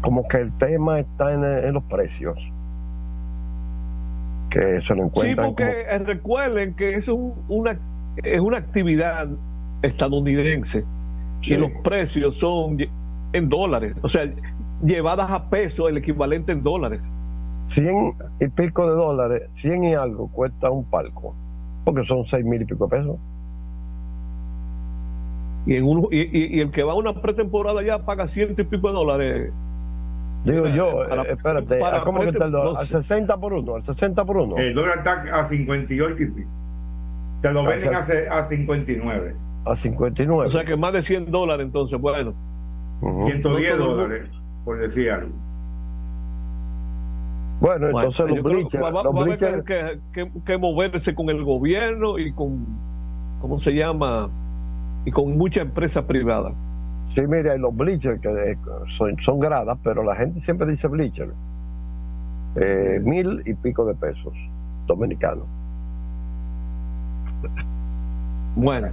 Como que el tema está en, los precios. Que se lo encuentran. Sí, porque recuerden que es, una, es una actividad estadounidense y los precios son en dólares. O sea, llevadas a peso, el equivalente en dólares. 100 y pico de dólares, 100 y algo cuesta un palco, porque son 6 mil y pico de pesos. Y, en un, y, y, el que va a una pretemporada ya paga ciento y pico de dólares. Digo yo, eh, espérate, ¿cómo que está el dólar? ¿Al 60 por uno? ¿Al 60 por uno? El dólar está a 58 y pico. Te lo venden a, a 59. A 59. O sea que más de 100 dólares entonces, bueno. 110 dólares, por decir algo. Bueno, entonces los bleachers. Va, los va a haber que, que, que, moverse con el gobierno y con. ¿Cómo se llama? Y con mucha empresa privada. Sí, mira, los bleachers que son, son gradas, pero la gente siempre dice bleacher. Eh, mil y pico de pesos dominicanos. Bueno,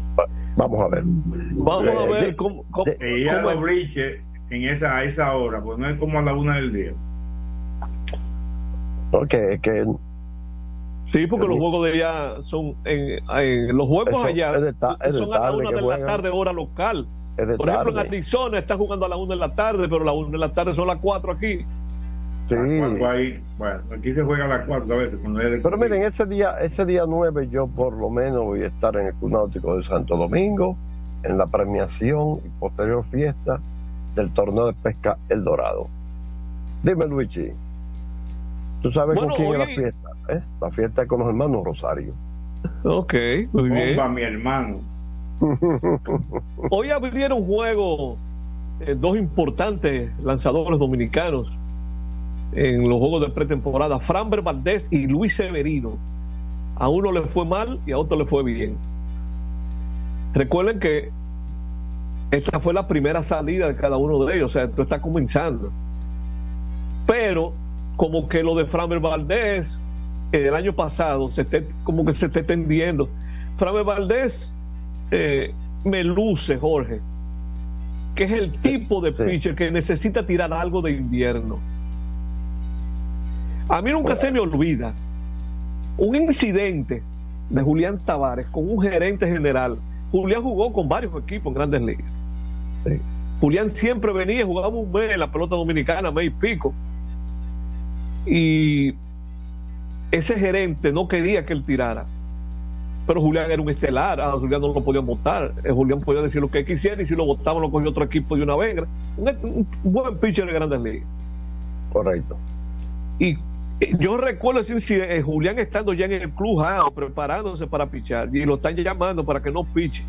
vamos a ver. Vamos a ver cómo. cómo, de, cómo los bleachers en esa, a esa hora, pues no es como a la una del día. Porque que Sí, porque los juegos de allá son en, en los juegos allá son a la una de la tarde hora local. Por ejemplo, en Arizona están jugando a la una de la tarde, pero a la una de la tarde son las cuatro aquí. Sí. Ahí, bueno, aquí se juega a las cuatro a veces. Cuando pero miren, ese día, ese día 9 yo por lo menos voy a estar en el Club Náutico de Santo Domingo, en la premiación y posterior fiesta del torneo de pesca El Dorado. Dime, Luigi. ¿Tú sabes con quién es la fiesta? ¿eh? La fiesta es con los hermanos Rosario. Ok, muy bien. Bomba, mi hermano. Hoy abrieron juego eh, dos importantes lanzadores dominicanos en los juegos de pretemporada, Framber Valdés y Luis Severino. A uno le fue mal y a otro le fue bien. Recuerden que esta fue la primera salida de cada uno de ellos, o sea, esto está comenzando. Pero como que lo de Framer Valdés el año pasado se esté, como que se esté tendiendo. Framer Valdés eh, me luce, Jorge, que es el tipo de pitcher que necesita tirar algo de invierno. A mí nunca se me olvida un incidente de Julián Tavares con un gerente general. Julián jugó con varios equipos en grandes ligas. Julián siempre venía, jugaba un mes en la pelota dominicana, mes y pico y ese gerente no quería que él tirara. Pero Julián era un estelar, a Julián no lo podían votar. Eh, Julián podía decir lo que quisiera y si lo votaban lo cogió otro equipo de una vez. Un, un buen pitcher de grandes ligas. Correcto. Y Eh, Yo recuerdo decir si eh, Julián estando ya en el club ah, preparándose para pichar y lo están llamando para que no piche.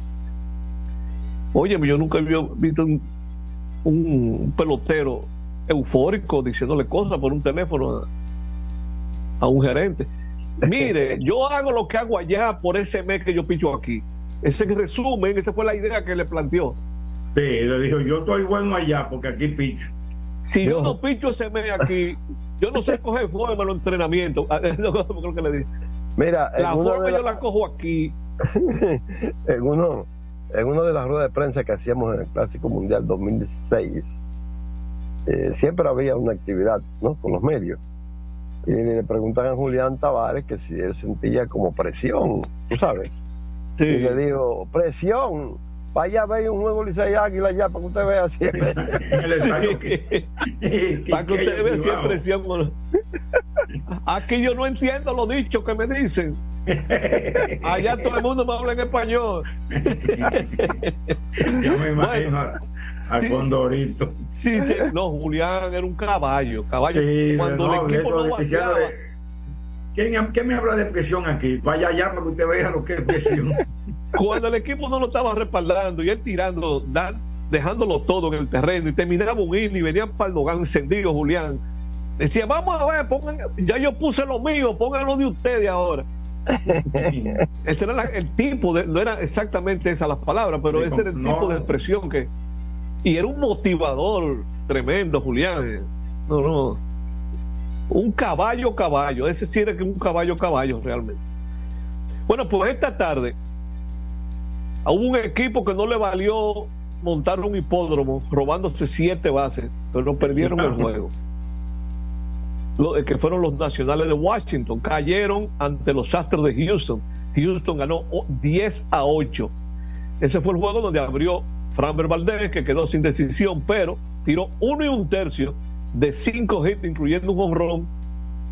Oye, yo nunca había visto un, un pelotero eufórico diciéndole cosas por un teléfono a, a un gerente. Mire, yo hago lo que hago allá por ese mes que yo picho aquí. Ese resumen, esa fue la idea que le planteó. Sí, le dijo, yo estoy bueno allá porque aquí picho. Si yo no picho ese mes aquí, yo no sé coger forma en los entrenamientos. Creo que le dije. Mira, La forma yo la- la cojo aquí. en uno en una de las ruedas de prensa que hacíamos en el Clásico Mundial 2016 eh, siempre había una actividad ¿no? con los medios y le preguntaban a Julián Tavares que si él sentía como presión tú sabes Sí. y le dijo presión vaya a ver un nuevo Licey Águila ya para que usted vea si Para que usted vea si es presión o no. Aquí yo no entiendo lo dicho que me dicen. Allá todo el mundo me habla en español. Yo me imagino a, Condorito. Sí, sí. No, Julián era un caballo. caballo. Sí, Cuando no, el equipo no bateaba, de- ¿Quién, ¿Quién me habla de presión aquí? Vaya allá para que usted vea lo que es presión. cuando el equipo no lo estaba respaldando y él tirando, dejándolo todo en el terreno y terminaba un y venía para el Nogán encendido Julián. Decía, vamos a ver, pongan, ya yo puse lo mío, pónganlo de ustedes ahora. ese era la- el tipo, de, no era exactamente esas las palabras, pero ese era el no. tipo de expresión que. Y era un motivador tremendo, Julián. No, no. Un caballo, caballo. Ese sí era que un caballo, caballo, realmente. Bueno, pues esta tarde hubo un equipo que no le valió montar un hipódromo robándose siete bases, pero perdieron el juego. Lo- eh, que fueron los nacionales de Washington, cayeron ante los Astros de Houston. Houston ganó o- 10 a 8. Ese fue el juego donde abrió Framber Valdez, que quedó sin decisión, pero tiró uno y un tercio de cinco hits, incluyendo un home run,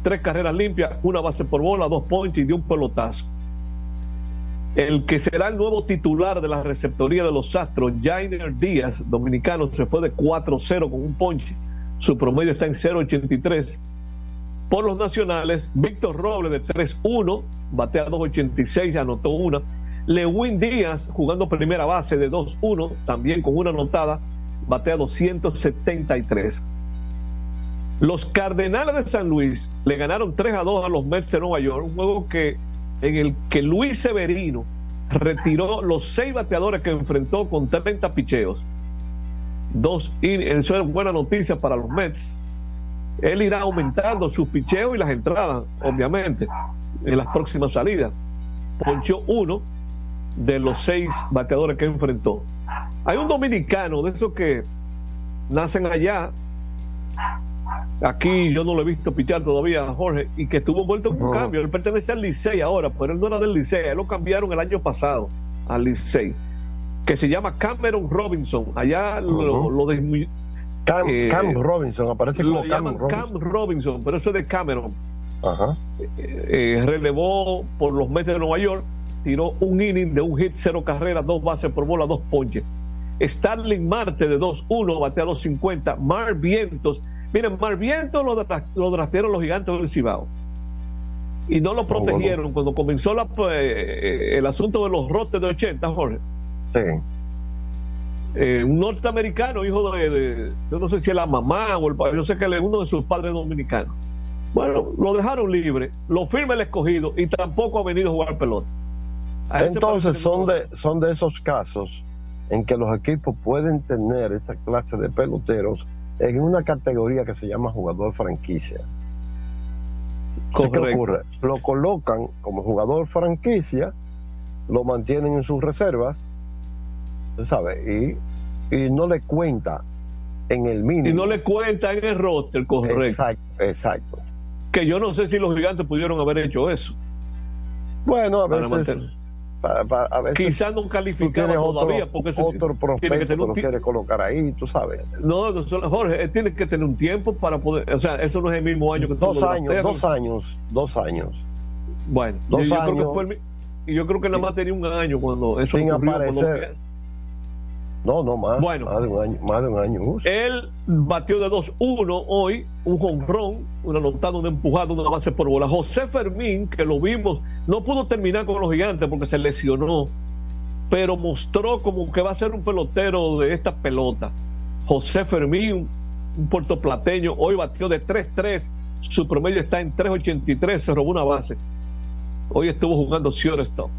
tres carreras limpias, una base por bola, dos ponches y dio un pelotazo. El que será el nuevo titular de la receptoría de los Astros, Jainer Díaz, dominicano, se fue de 4-0 con un ponche. Su promedio está en 0.83. Por los nacionales, Víctor Robles de 3-1, batea 2.86, anotó una. Lewin Díaz, jugando primera base de 2-1, también con una anotada, batea 273. Los Cardenales de San Luis le ganaron 3 a 2 a los Mets de Nueva York, un juego que en el que Luis Severino retiró los seis bateadores que enfrentó con 30 picheos. Dos, y eso es buena noticia para los Mets. Él irá aumentando sus picheos y las entradas, obviamente, en las próximas salidas. Ponchó uno de los seis bateadores que enfrentó. Hay un dominicano de esos que nacen allá. Aquí yo no lo he visto pichar todavía, Jorge, y que estuvo envuelto en un cambio. Él pertenece al Licey ahora, pero él no era del Licey. Él lo cambiaron el año pasado al Licey, que se llama Cameron Robinson. Allá lo, lo Cam, eh, Cam Robinson aparece como Cam Robinson Cam Robinson, pero eso es de Cameron. Ajá. Eh, relevó por los Mets de Nueva York, tiró un inning de un hit, cero carreras, dos bases por bola, dos ponches. Starling Marte de 2-1, batea 2.50. Mar Vientos, miren, Mar Vientos lo, lo draftearon los gigantes del Cibao. Y no lo protegieron cuando comenzó la, pues, eh, el asunto de los rotes de 80, Jorge. Sí. Eh, un norteamericano, hijo de, de- yo no sé si es la mamá o el padre, yo sé que es uno de sus padres dominicanos. Bueno, lo dejaron libre, lo firma el escogido y tampoco ha venido a jugar pelota. Entonces son de, son de esos casos en que los equipos pueden tener esta clase de peloteros en una categoría que se llama jugador franquicia. ¿Qué ocurre? Lo colocan como jugador franquicia, lo mantienen en sus reservas, ¿sabes? Y, y no le cuenta en el mínimo. Y no le cuenta en el roster, correcto. Exacto, exacto. Que yo no sé si los gigantes pudieron haber hecho eso. Bueno, a veces. Para- para- a veces Quizás no calificaba todavía otro, porque ese otro tiene que tener un lo ti- quieres colocar ahí, tú sabes. No, no, Jorge, él tiene que tener un tiempo para poder, o sea, eso no es el mismo año que tú Dos años, dos años, dos años. Bueno, Dos yo, yo creo años. que fue el yo creo que nada más tenía un año cuando eso Sin ocurrió, aparecer. No, no, más. Bueno, más de un año. Más de un año. Él batió de 2-1 hoy, un jonrón, una anotada, un empujado, una base por bola. José Fermín, que lo vimos, no pudo terminar con los gigantes porque se lesionó, pero mostró como que va a ser un pelotero de esta pelota. José Fermín, un puertoplateño, hoy batió de 3-3, su promedio está en 3.83, se robó una base. Hoy estuvo jugando shortstop.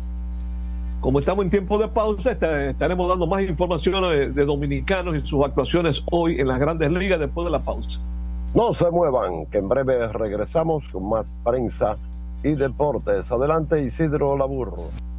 Como estamos en tiempo de pausa, estaremos dando más información de, dominicanos y sus actuaciones hoy en las grandes ligas después de la pausa. No se muevan, que en breve regresamos con más prensa y deportes. Adelante, Isidro Laburro.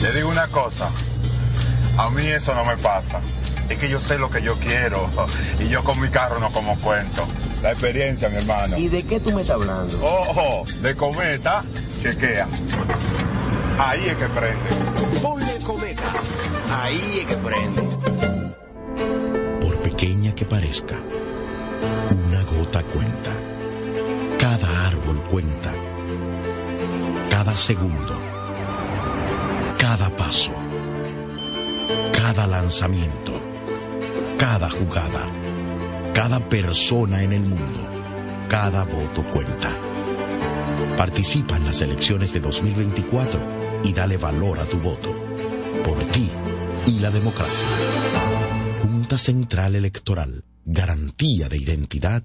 Te digo una cosa. A mí eso no me pasa. Es que yo sé lo que yo quiero. Y yo con mi carro no como cuento. La experiencia, mi hermano. ¿Y de qué tú me estás hablando? Ojo, de cometa, chequea. Ahí es que prende. Ponle cometa. Ahí es que prende. Por pequeña que parezca, una gota cuenta. Cada árbol cuenta. Cada segundo. Cada paso. Cada lanzamiento. Cada jugada. Cada persona en el mundo. Cada voto cuenta. Participa en las elecciones de 2024 y dale valor a tu voto. Por ti y la democracia. Junta Central Electoral. Garantía de identidad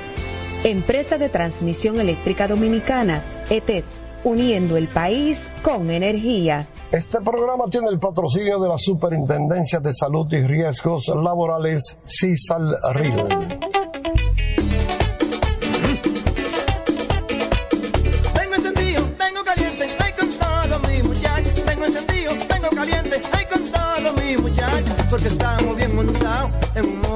Empresa de Transmisión Eléctrica Dominicana, ETED, uniendo el país con energía. Este programa tiene el patrocinio de la Superintendencia de Salud y Riesgos Laborales, CISAL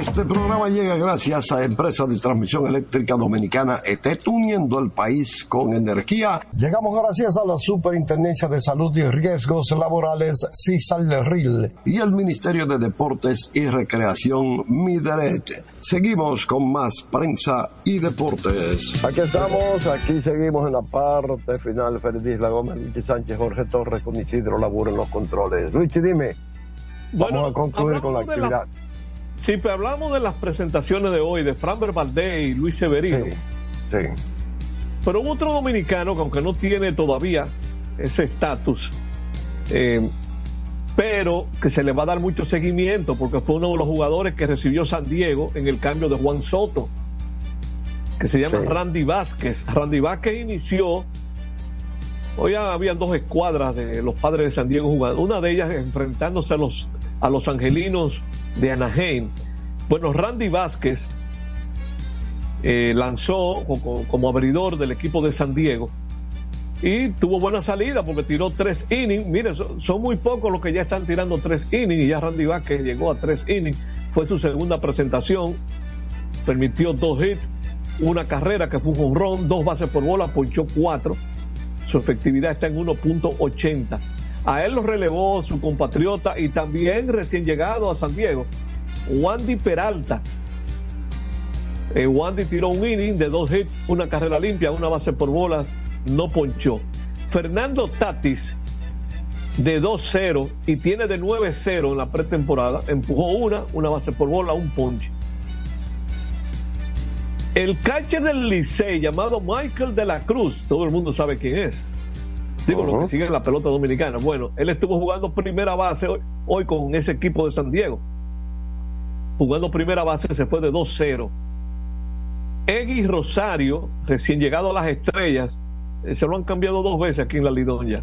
Este programa llega gracias a Empresa de Transmisión Eléctrica Dominicana ET, uniendo el país con energía. Llegamos gracias a la Superintendencia de Salud y Riesgos Laborales, CISALRIL, y el Ministerio de Deportes y Recreación, MIDERET. Seguimos con más prensa y deportes. Aquí estamos, aquí seguimos en la parte final. Félix La Gómez, Luchi Sánchez, Jorge Torres con Isidro Laburo en los controles. Luchi, dime. Vamos a concluir con la de la- actividad. Sí, pero hablamos de las presentaciones de hoy de Fran Valdés y Luis Severino. Sí. Pero hubo otro dominicano que aunque no tiene todavía ese estatus, eh, pero que se le va a dar mucho seguimiento porque fue uno de los jugadores que recibió San Diego en el cambio de Juan Soto, que se llama Sí. Randy Vázquez. Randy Vázquez inició, hoy habían dos escuadras de los padres de San Diego jugando, una de ellas enfrentándose a los, a los angelinos de Anaheim. Bueno, Randy Vázquez eh, lanzó co- como abridor del equipo de San Diego y tuvo buena salida porque tiró tres innings. Mire, son, son muy pocos los que ya están tirando tres innings y ya Randy Vázquez llegó a tres innings. Fue su segunda presentación, permitió dos hits, una carrera que fue un run, dos bases por bola, ponchó cuatro. Su efectividad está en 1.80. A él lo relevó su compatriota y también recién llegado a San Diego, Wandy Peralta. Eh, Wandy tiró un inning de dos hits, una carrera limpia, una base por bolas, no ponchó. Fernando Tatis de 2-0 y tiene de 9-0 en la pretemporada, empujó una, una base por bola, un ponche. El catcher del Licey llamado Michael de la Cruz, todo el mundo sabe quién es. Digo, los que siguen la pelota dominicana. Bueno, él estuvo jugando primera base hoy, hoy con ese equipo de San Diego. Jugando primera base se fue de 2-0. Eggy Rosario, recién llegado a las estrellas, eh, se lo han cambiado dos veces aquí en la Lidón ya.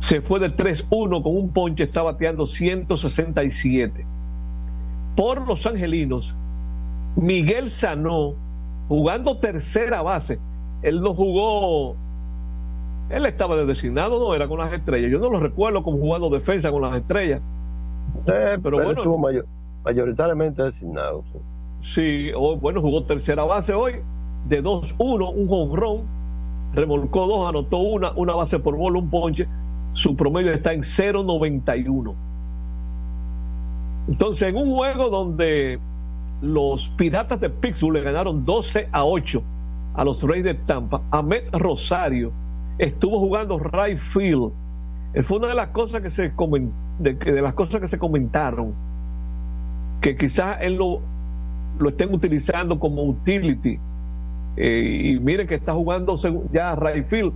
Se fue de 3-1 con un ponche, está bateando 167. Por los angelinos, Miguel Sanó, jugando tercera base. Él no jugó, él estaba de designado, no era con las estrellas. Yo no lo recuerdo como jugando defensa con las estrellas. Eh, pero él bueno, estuvo mayor- mayoritariamente designado. sí. Sí, hoy, bueno, jugó tercera base hoy, de 2-1, un jonrón, remolcó dos, anotó una, una base por bola, un ponche, su promedio está en 0.91. Entonces, en un juego donde los Piratas de Pittsburgh le ganaron 12 a 8 a los Reyes de Tampa, Ahmed Rosario estuvo jugando right field. Eh, Fue una de las cosas que se de, las cosas que se comentaron que quizás él lo, lo estén utilizando como utility. Eh, y miren que está jugando ya right field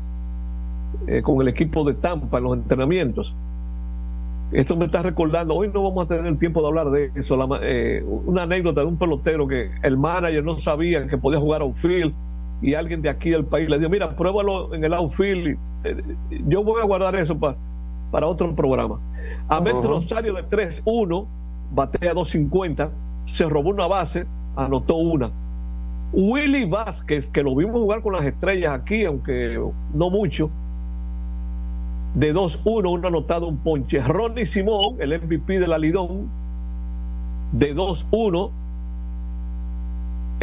eh, con el equipo de Tampa en los entrenamientos. Esto me está recordando, hoy no vamos a tener el tiempo de hablar de eso, la eh, una anécdota de un pelotero que el manager no sabía que podía jugar outfield y alguien de aquí del país le dijo, mira, pruébalo en el outfield. Eh, yo voy a guardar eso pa- para otro programa. Ahmed Ujú. Rosario de 3-1, batea 2.50, se robó una base, anotó una. Willy Vázquez, que lo vimos jugar con las estrellas aquí, aunque no mucho, de 2-1, un anotado, un ponche. Ronnie Simón, el MVP de la Lidón, de 2-1,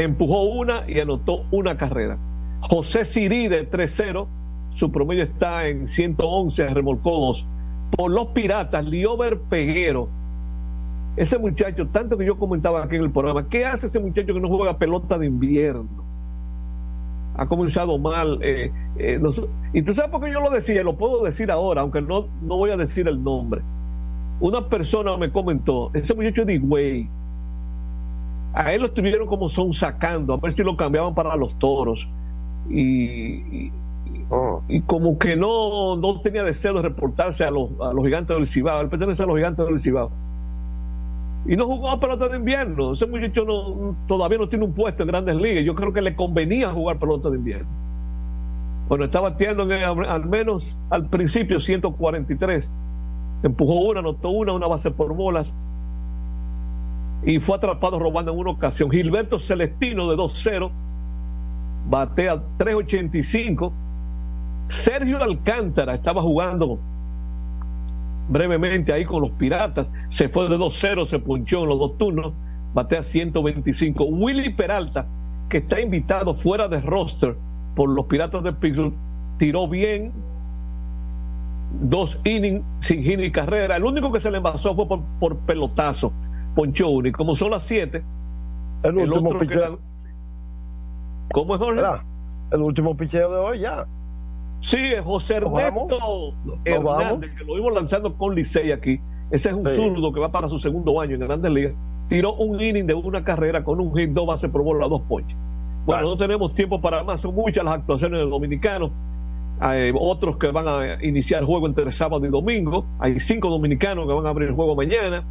empujó una y anotó una carrera. José Sirí de 3-0, su promedio está en 111, remolcó dos. Por los Piratas, Liober Peguero, ese muchacho, tanto que yo comentaba aquí en el programa, ¿qué hace ese muchacho que no juega pelota de invierno? Ha comenzado mal. eh, eh, y tú sabes por qué yo lo decía, lo puedo decir ahora, aunque no, no voy a decir el nombre. Una persona me comentó, ese muchacho de Higüey, a él lo estuvieron como son sacando, a ver si lo cambiaban para los toros. Y, y, Oh. y como que no, no tenía deseo de reportarse a los, a los gigantes del Cibao. Él pertenece a los gigantes del Cibao. Y no jugó a pelota de invierno. Ese muchacho no, todavía no tiene un puesto en grandes ligas. Yo creo que le convenía jugar pelota de invierno. Bueno, estaba el- al menos al principio 143. Empujó una, anotó una, una base por bolas. Y fue atrapado robando en una ocasión. Gilberto Celestino de 2-0. Batea 3.85. Sergio Alcántara estaba jugando brevemente ahí con los Piratas. Se fue de 2-0, se punchó en los dos turnos. Batea 125. Willy Peralta, que está invitado fuera de roster por los Piratas de Pittsburgh, tiró bien. Dos innings sin hit ni carrera. El único que se le envasó fue por, por pelotazo. Ponchó uno. Y como son las 7, El, último otro picheo. ¿Cómo es, Jorge? El último picheo de hoy ya. Sí, es José. Ernesto. Hernández, que lo vimos lanzando con Licey aquí. Ese es un Sí. zurdo que va para su segundo año en Grandes Ligas. Tiró un inning de una carrera con un hit, dos bases por bola, dos ponches. Bueno, no tenemos tiempo para más. Son muchas las actuaciones de dominicanos. Hay otros que van a iniciar el juego entre sábado y domingo. Hay cinco dominicanos que van a abrir el juego mañana.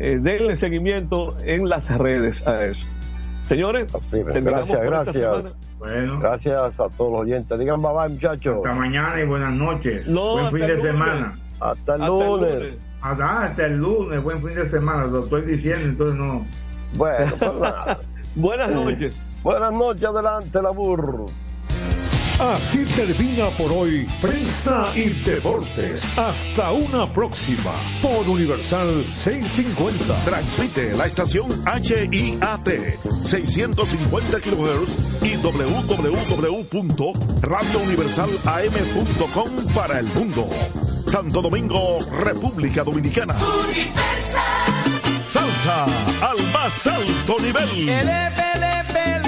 Eh, denle seguimiento en las redes a eso. Señores, Gracias, gracias. Bueno. Gracias a todos los oyentes. Digan bye bye, muchachos. Hasta mañana y buenas noches. No, buen fin de lunes. semana. Hasta el Hasta el lunes. lunes. Hasta, hasta el lunes, buen fin de semana. Lo estoy diciendo, entonces no. Bueno, pues nada. Buenas noches. Buenas noches, adelante, la burro. Así termina por hoy Prensa y Deportes. Hasta una próxima por Universal 650. Transmite la estación HIAT 650 kHz y www.radiouniversalam.com para el mundo. Santo Domingo, República Dominicana. Salsa al más alto nivel.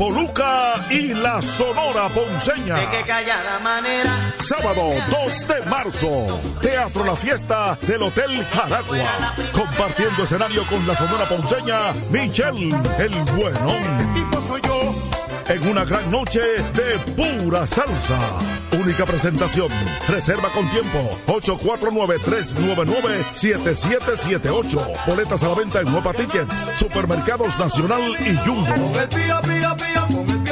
Papo Luca y la Sonora Ponceña. De que callada manera. Sábado 2 de marzo, Teatro La Fiesta del Hotel Jaragua. Compartiendo escenario con la Sonora Ponceña, Michelle el Bueno. En una gran noche de pura salsa. Única presentación. Reserva con tiempo. 849-399-7778. Boletas a la venta en Nueva Tickets. Supermercados Nacional y Jumbo.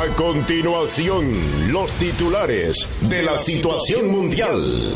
A continuación, los titulares de la situación mundial.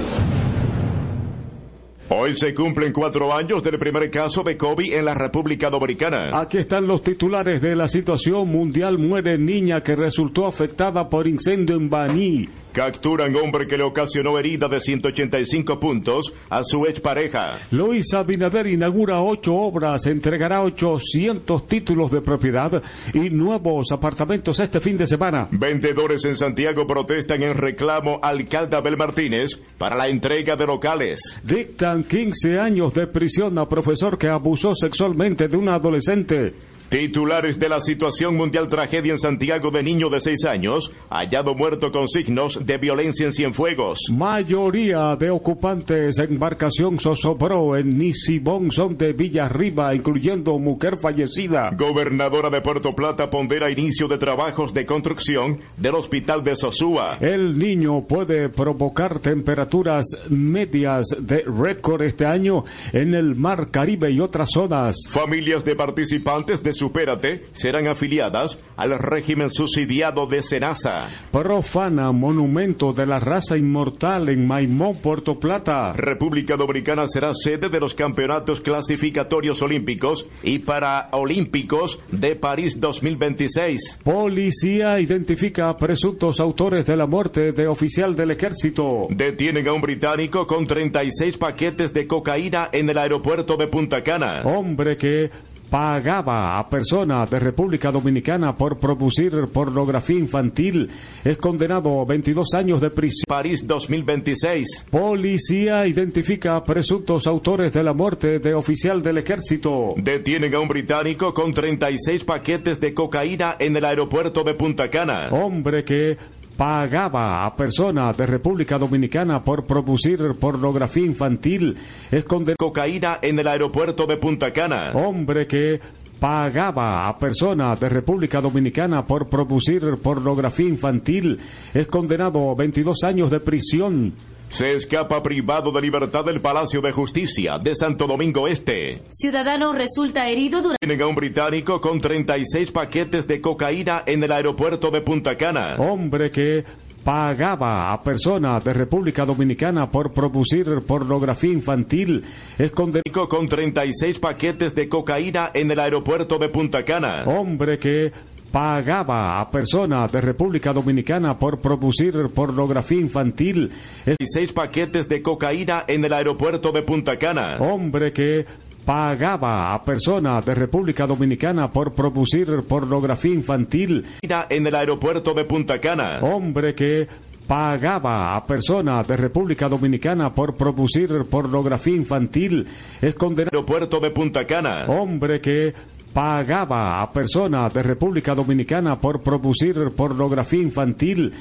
Hoy se cumplen cuatro años del primer caso de COVID en la República Dominicana. Aquí están los titulares de la situación mundial. Muere niña que resultó afectada por incendio en Baní. Capturan hombre que le ocasionó herida de 185 puntos a su expareja. Luis Abinader inaugura ocho obras, entregará 800 títulos de propiedad y nuevos apartamentos este fin de semana. Vendedores en Santiago protestan en reclamo al alcalde Abel Martínez para la entrega de locales. Dictan 15 años de prisión a profesor que abusó sexualmente de una adolescente. Titulares de la situación mundial tragedia en Santiago de niño de 6 años, hallado muerto con signos de violencia en Cienfuegos. Mayoría de ocupantes embarcación zozobro en Nisibón son de Villarriba, incluyendo mujer fallecida. Gobernadora de Puerto Plata pondera inicio de trabajos de construcción del hospital de Sosúa. El niño puede provocar temperaturas medias de récord este año en el Mar Caribe y otras zonas. Familias de participantes de su Supérate serán afiliadas al régimen subsidiado de Senasa. Profana monumento de la raza inmortal en Maimón, Puerto Plata. República Dominicana será sede de los campeonatos clasificatorios olímpicos y paraolímpicos de París 2026. Policía identifica a presuntos autores de la muerte de oficial del ejército. Detienen a un británico con 36 paquetes de cocaína en el aeropuerto de Punta Cana. Hombre que pagaba a persona de República Dominicana por producir pornografía infantil es condenado a 22 años de prisión. París 2026. Policía identifica a presuntos autores de la muerte de oficial del ejército. Detienen a un británico con 36 paquetes de cocaína en el aeropuerto de Punta Cana. Hombre que pagaba a persona de República Dominicana por producir pornografía infantil es condenado cocaína en el aeropuerto de Punta Cana. Hombre que pagaba a persona de República Dominicana por producir pornografía infantil es condenado a 22 años de prisión. Se escapa privado de libertad del Palacio de Justicia de Santo Domingo Este. Ciudadano resulta herido durante... Tienen a un británico con 36 paquetes de cocaína en el aeropuerto de Punta Cana. Hombre que pagaba a persona de República Dominicana por producir pornografía infantil es condenado con 36 paquetes de cocaína en el aeropuerto de Punta Cana. Hombre que pagaba a persona de República Dominicana por producir pornografía infantil. Es 16 paquetes de cocaína en el aeropuerto de Punta Cana. Hombre que pagaba a persona de República Dominicana por producir pornografía infantil. En el aeropuerto de Punta Cana. Hombre que pagaba a persona de República Dominicana por producir pornografía infantil es condenado. Aeropuerto de Punta Cana. Hombre que pagaba a persona de República Dominicana por producir pornografía infantil.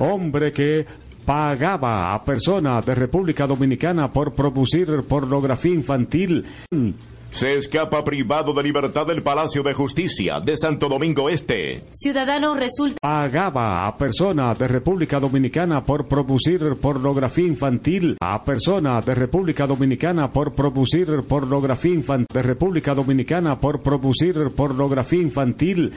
Hombre que pagaba a persona de República Dominicana por producir pornografía infantil. Se escapa privado de libertad del Palacio de Justicia de Santo Domingo Este. Ciudadano resulta... Pagaba a persona de República Dominicana por producir pornografía infantil. A persona de República Dominicana por producir pornografía infantil. De República Dominicana por producir pornografía infantil.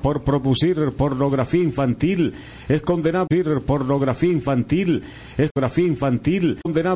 Por producir pornografía infantil. Es condenado por pornografía infantil. Es pornografía infantil. Condenado